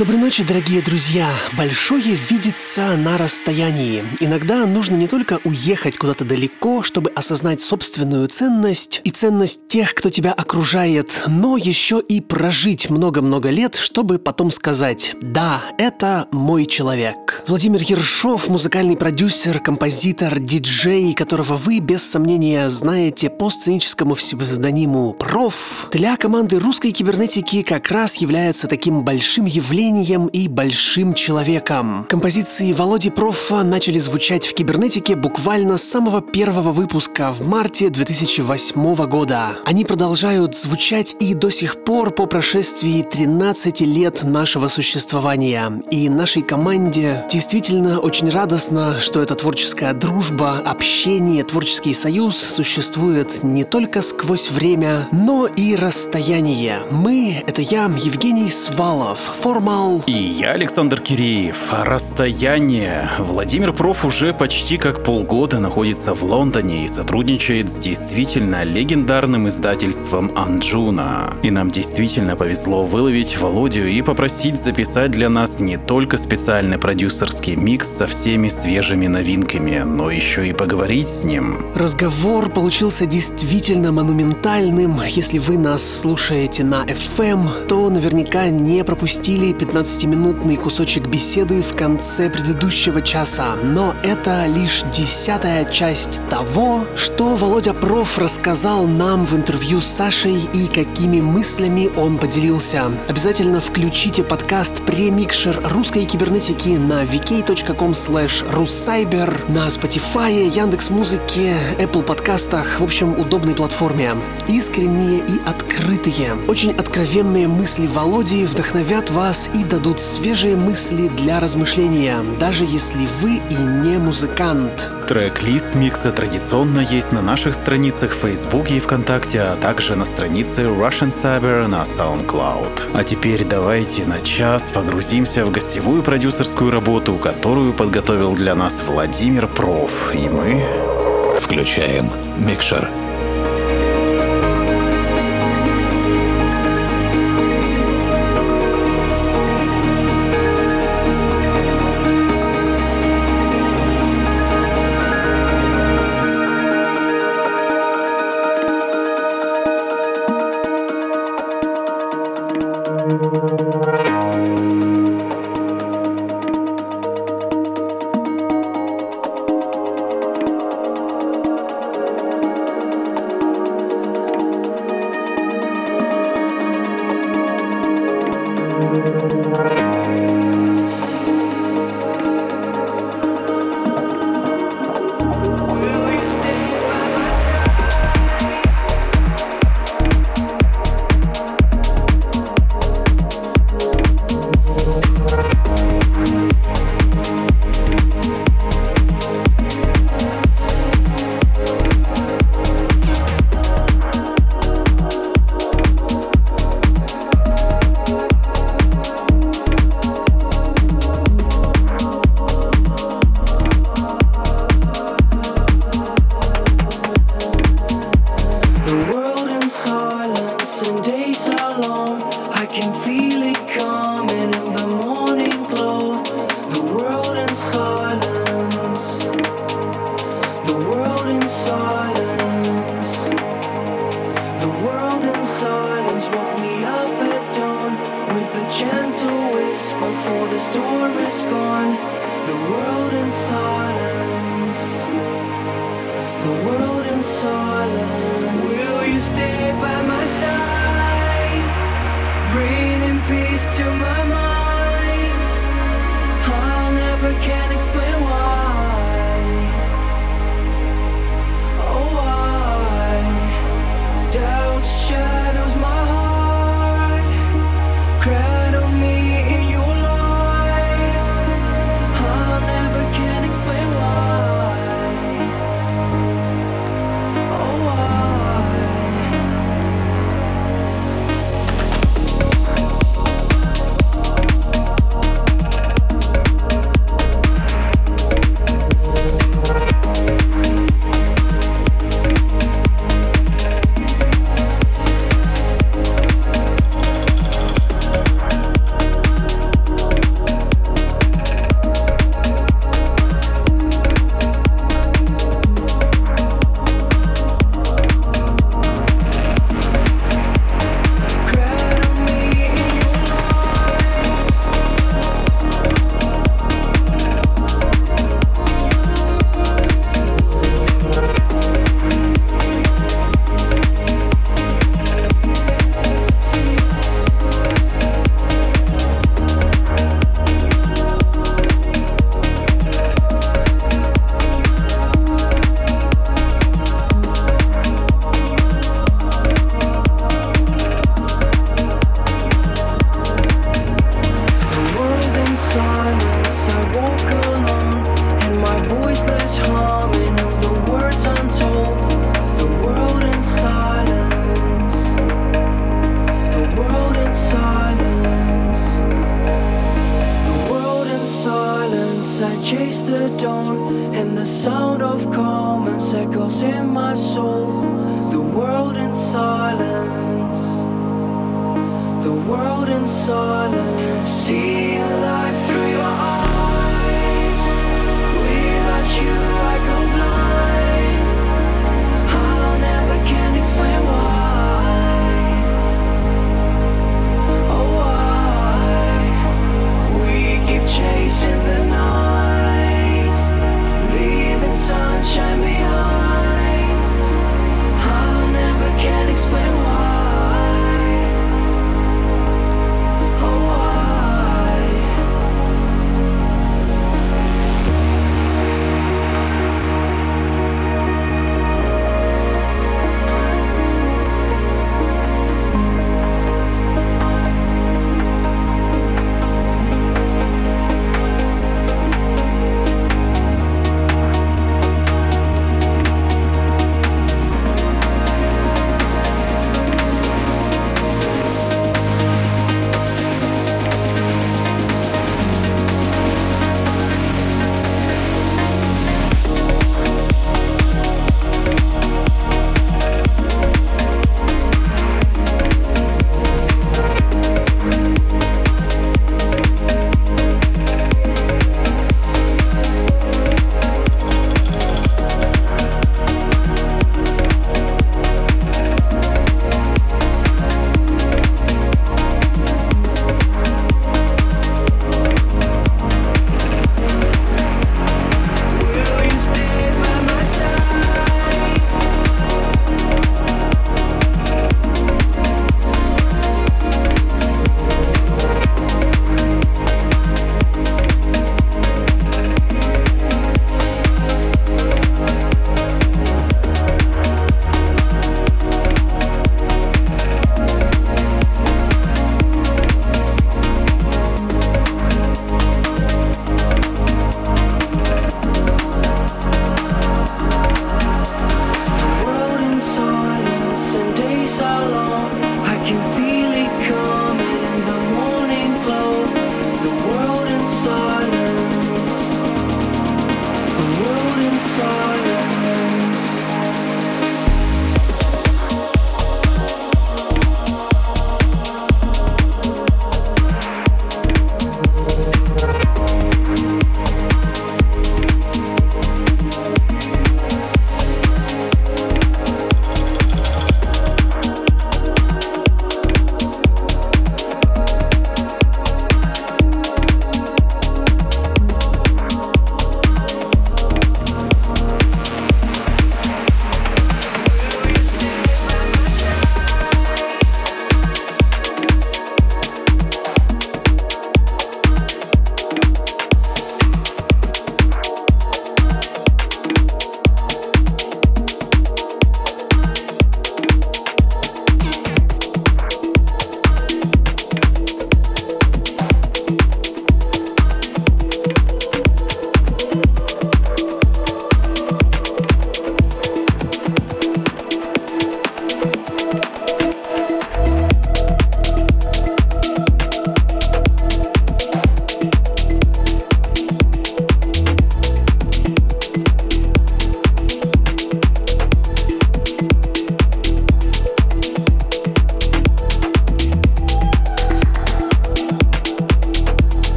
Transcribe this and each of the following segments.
Доброй ночи, дорогие друзья! Большое видится на расстоянии. Иногда нужно не только уехать куда-то далеко, чтобы осознать собственную ценность и ценность тех, кто тебя окружает, но еще и прожить много-много лет, чтобы потом сказать «Да, это мой человек». Владимир Ершов, музыкальный продюсер, композитор, диджей, которого вы без сомнения знаете по сценическому псевдониму «Проф», для команды русской кибернетики как раз является таким большим явлением, гением и большим человеком. Композиции Володи Профа начали звучать в кибернетике буквально с самого первого выпуска в марте 2008 года. Они продолжают звучать и до сих пор по прошествии 13 лет нашего существования. И нашей команде действительно очень радостно, что эта творческая дружба, общение, творческий союз существует не только сквозь время, но и расстояние. Мы — это я, Евгений Свалов, формал канал. И я, Александр Киреев. Расстояние. Владимир Проф уже почти как полгода находится в Лондоне и сотрудничает с действительно легендарным издательством Анджуна. И нам действительно повезло выловить Володю и попросить записать для нас не только специальный продюсерский микс со всеми свежими новинками, но еще и поговорить с ним. Разговор получился действительно монументальным. Если вы нас слушаете на FM, то наверняка не пропустили 15-минутный кусочек беседы в конце предыдущего часа, но это лишь десятая часть того, что Володя Проф рассказал нам в интервью с Сашей и какими мыслями он поделился. Обязательно включите подкаст «Премикшер русской кибернетики» на vk.com slash russcyber, на Spotify, Яндекс Музыке, Apple подкастах, в общем, удобной платформе. Искренние и открытые, очень откровенные мысли Володи вдохновят вас и дадут свежие мысли для размышления, даже если вы и не музыкант. Трек-лист микса традиционно есть на наших страницах в Фейсбуке и ВКонтакте, а также на странице Russian Cyber на SoundCloud. А теперь давайте на час погрузимся в гостевую продюсерскую работу, которую подготовил для нас Владимир Проф. И мы включаем микшер.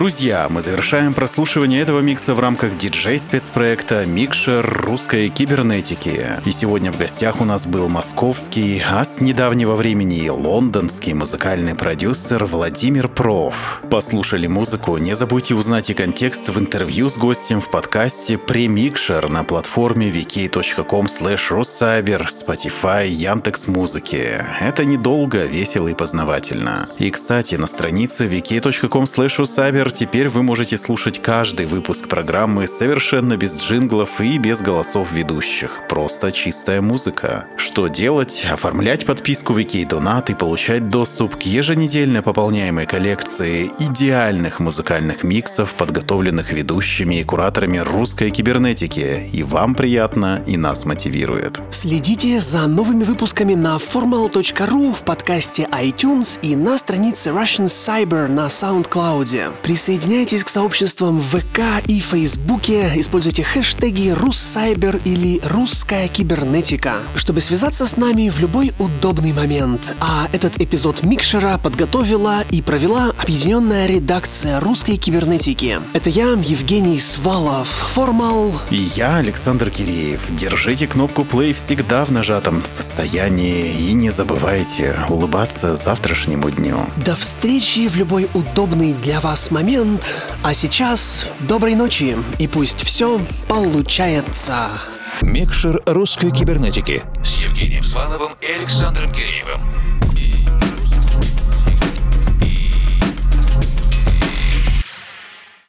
Друзья, мы завершаем прослушивание этого микса в рамках диджей-спецпроекта «Микшер русской кибернетики». И сегодня в гостях у нас был московский, а с недавнего времени и лондонский музыкальный продюсер Владимир Проф. Послушали музыку? Не забудьте узнать и контекст в интервью с гостем в подкасте «Премикшер» на платформе wiki.com russcyber, Spotify, Яндекс Музыки. Это недолго, весело и познавательно. И, кстати, на странице wiki.com теперь вы можете слушать каждый выпуск программы совершенно без джинглов и без голосов ведущих. Просто чистая музыка. Что делать? Оформлять подписку Wiki Donat и получать доступ к еженедельно пополняемой коллекции идеальных музыкальных миксов, подготовленных ведущими и кураторами русской кибернетики. И вам приятно, и нас мотивирует. Следите за новыми выпусками на formal.ru в подкасте iTunes и на странице Russian Cyber на SoundCloud. Присоединяйтесь к сообществам в ВК и Фейсбуке, используйте хэштеги «Руссайбер» или «Русская кибернетика», чтобы связаться с нами в любой удобный момент. А этот эпизод Микшера подготовила и провела объединенная редакция русской кибернетики. Это я, Евгений Свалов, Формал. И я, Александр Киреев. Держите кнопку play всегда в нажатом состоянии и не забывайте улыбаться завтрашнему дню. До встречи в любой удобный для вас момент. А сейчас доброй ночи и пусть все получается. Микшер русской кибернетики с Евгением Сваловым и Александром Киреевым.